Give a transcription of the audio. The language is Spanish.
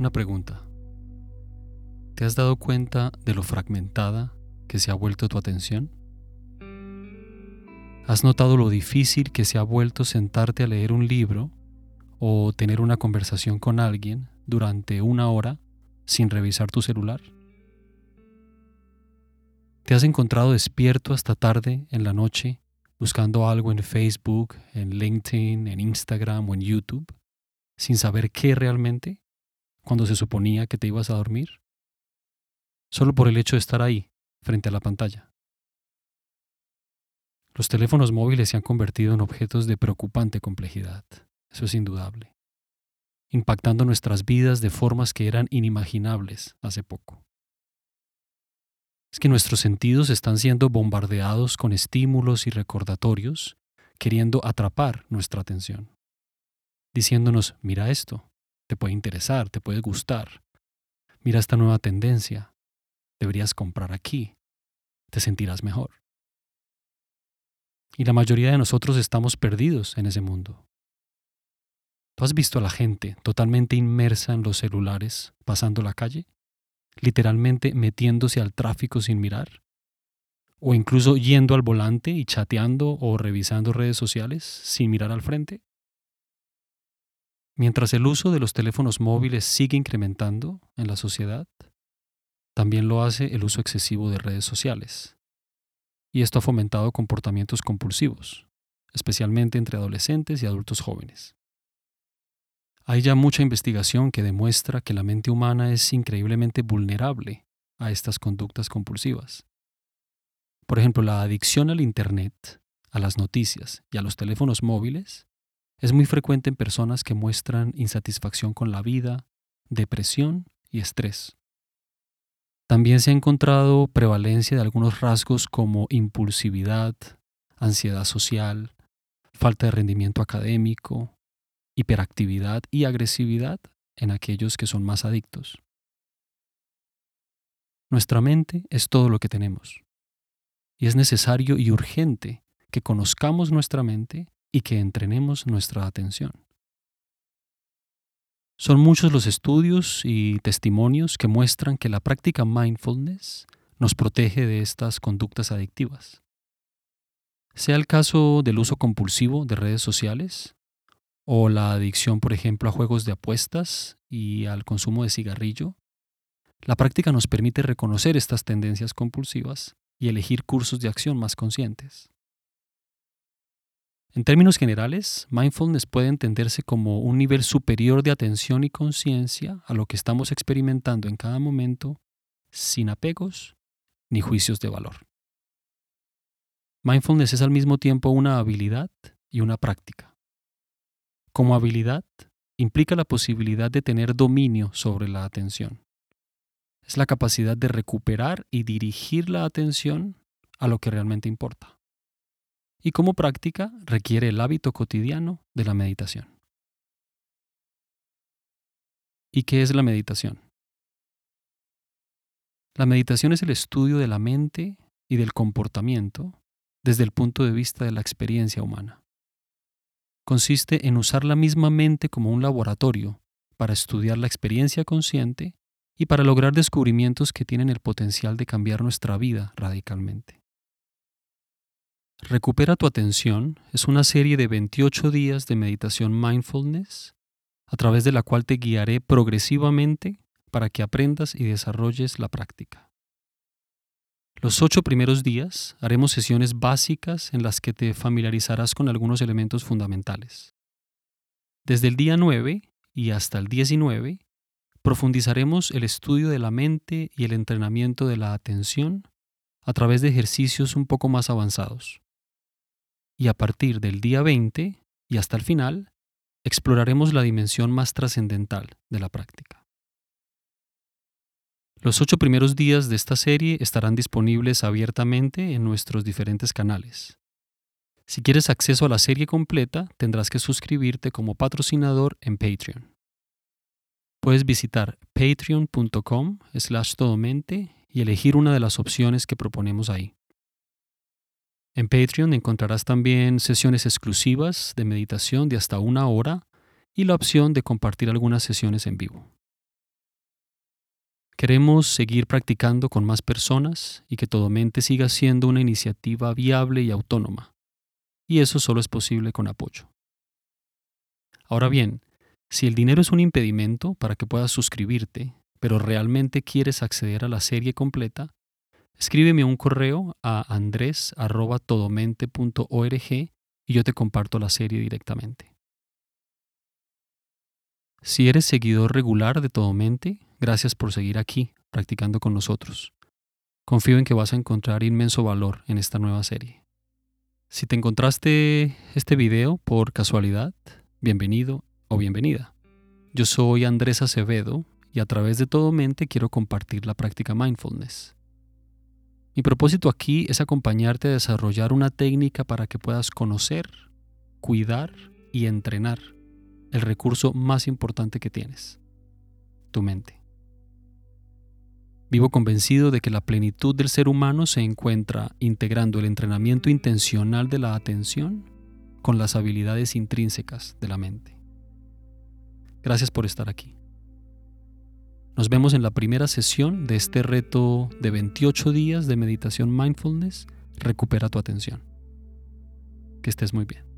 Una pregunta. ¿Te has dado cuenta de lo fragmentada que se ha vuelto tu atención? ¿Has notado lo difícil que se ha vuelto sentarte a leer un libro o tener una conversación con alguien durante una hora sin revisar tu celular? ¿Te has encontrado despierto hasta tarde en la noche buscando algo en Facebook, en LinkedIn, en Instagram o en YouTube sin saber qué realmente cuando se suponía que te ibas a dormir? Solo por el hecho de estar ahí, frente a la pantalla. Los teléfonos móviles se han convertido en objetos de preocupante complejidad, eso es indudable, impactando nuestras vidas de formas que eran inimaginables hace poco. Es que nuestros sentidos están siendo bombardeados con estímulos y recordatorios, queriendo atrapar nuestra atención, diciéndonos, mira esto, te puede interesar, te puede gustar, mira esta nueva tendencia, deberías comprar aquí, te sentirás mejor. Y la mayoría de nosotros estamos perdidos en ese mundo. ¿Tú has visto a la gente totalmente inmersa en los celulares pasando la calle? Literalmente metiéndose al tráfico sin mirar? ¿O incluso yendo al volante y chateando o revisando redes sociales sin mirar al frente? Mientras el uso de los teléfonos móviles sigue incrementando en la sociedad, también lo hace el uso excesivo de redes sociales, y esto ha fomentado comportamientos compulsivos, especialmente entre adolescentes y adultos jóvenes. Hay ya mucha investigación que demuestra que la mente humana es increíblemente vulnerable a estas conductas compulsivas. Por ejemplo, la adicción al Internet, a las noticias y a los teléfonos móviles es muy frecuente en personas que muestran insatisfacción con la vida, depresión y estrés. También se ha encontrado prevalencia de algunos rasgos como impulsividad, ansiedad social, falta de rendimiento académico, hiperactividad y agresividad en aquellos que son más adictos. Nuestra mente es todo lo que tenemos. Y es necesario y urgente que conozcamos nuestra mente y que entrenemos nuestra atención. Son muchos los estudios y testimonios que muestran que la práctica mindfulness nos protege de estas conductas adictivas. Sea el caso del uso compulsivo de redes sociales o la adicción, por ejemplo, a juegos de apuestas y al consumo de cigarrillo, la práctica nos permite reconocer estas tendencias compulsivas y elegir cursos de acción más conscientes. En términos generales, mindfulness puede entenderse como un nivel superior de atención y conciencia a lo que estamos experimentando en cada momento, sin apegos ni juicios de valor. Mindfulness es al mismo tiempo una habilidad y una práctica. Como habilidad, implica la posibilidad de tener dominio sobre la atención. Es la capacidad de recuperar y dirigir la atención a lo que realmente importa y como práctica requiere el hábito cotidiano de la meditación. ¿Y qué es la meditación? La meditación es el estudio de la mente y del comportamiento desde el punto de vista de la experiencia humana. Consiste en usar la misma mente como un laboratorio para estudiar la experiencia consciente y para lograr descubrimientos que tienen el potencial de cambiar nuestra vida radicalmente. Recupera tu atención es una serie de 28 días de meditación mindfulness a través de la cual te guiaré progresivamente para que aprendas y desarrolles la práctica. Los ocho primeros días haremos sesiones básicas en las que te familiarizarás con algunos elementos fundamentales. Desde el día 9 y hasta el 19 profundizaremos el estudio de la mente y el entrenamiento de la atención a través de ejercicios un poco más avanzados y a partir del día 20 y hasta el final, exploraremos la dimensión más trascendental de la práctica. Los ocho primeros días de esta serie estarán disponibles abiertamente en nuestros diferentes canales. Si quieres acceso a la serie completa, tendrás que suscribirte como patrocinador en Patreon. Puedes visitar patreon.com slash todomente y elegir una de las opciones que proponemos ahí. En Patreon encontrarás también sesiones exclusivas de meditación de hasta una hora y la opción de compartir algunas sesiones en vivo. Queremos seguir practicando con más personas y que Todo Mente siga siendo una iniciativa viable y autónoma. Y eso solo es posible con apoyo. Ahora bien, si el dinero es un impedimento para que puedas suscribirte, pero realmente quieres acceder a la serie completa, escríbeme un correo a andres.todomente.org y yo te comparto la serie directamente. Si eres seguidor regular de Todo Mente, gracias por seguir aquí, practicando con nosotros. Confío en que vas a encontrar inmenso valor en esta nueva serie. Si te encontraste este video por casualidad, bienvenido o bienvenida. Yo soy Andrés Acevedo y a través de Todo Mente quiero compartir la práctica mindfulness. Mi propósito aquí es acompañarte a desarrollar una técnica para que puedas conocer, cuidar y entrenar el recurso más importante que tienes, tu mente. Vivo convencido de que la plenitud del ser humano se encuentra integrando el entrenamiento intencional de la atención con las habilidades intrínsecas de la mente. Gracias por estar aquí. Nos vemos en la primera sesión de este reto de 28 días de meditación mindfulness. Recupera tu atención. Que estés muy bien.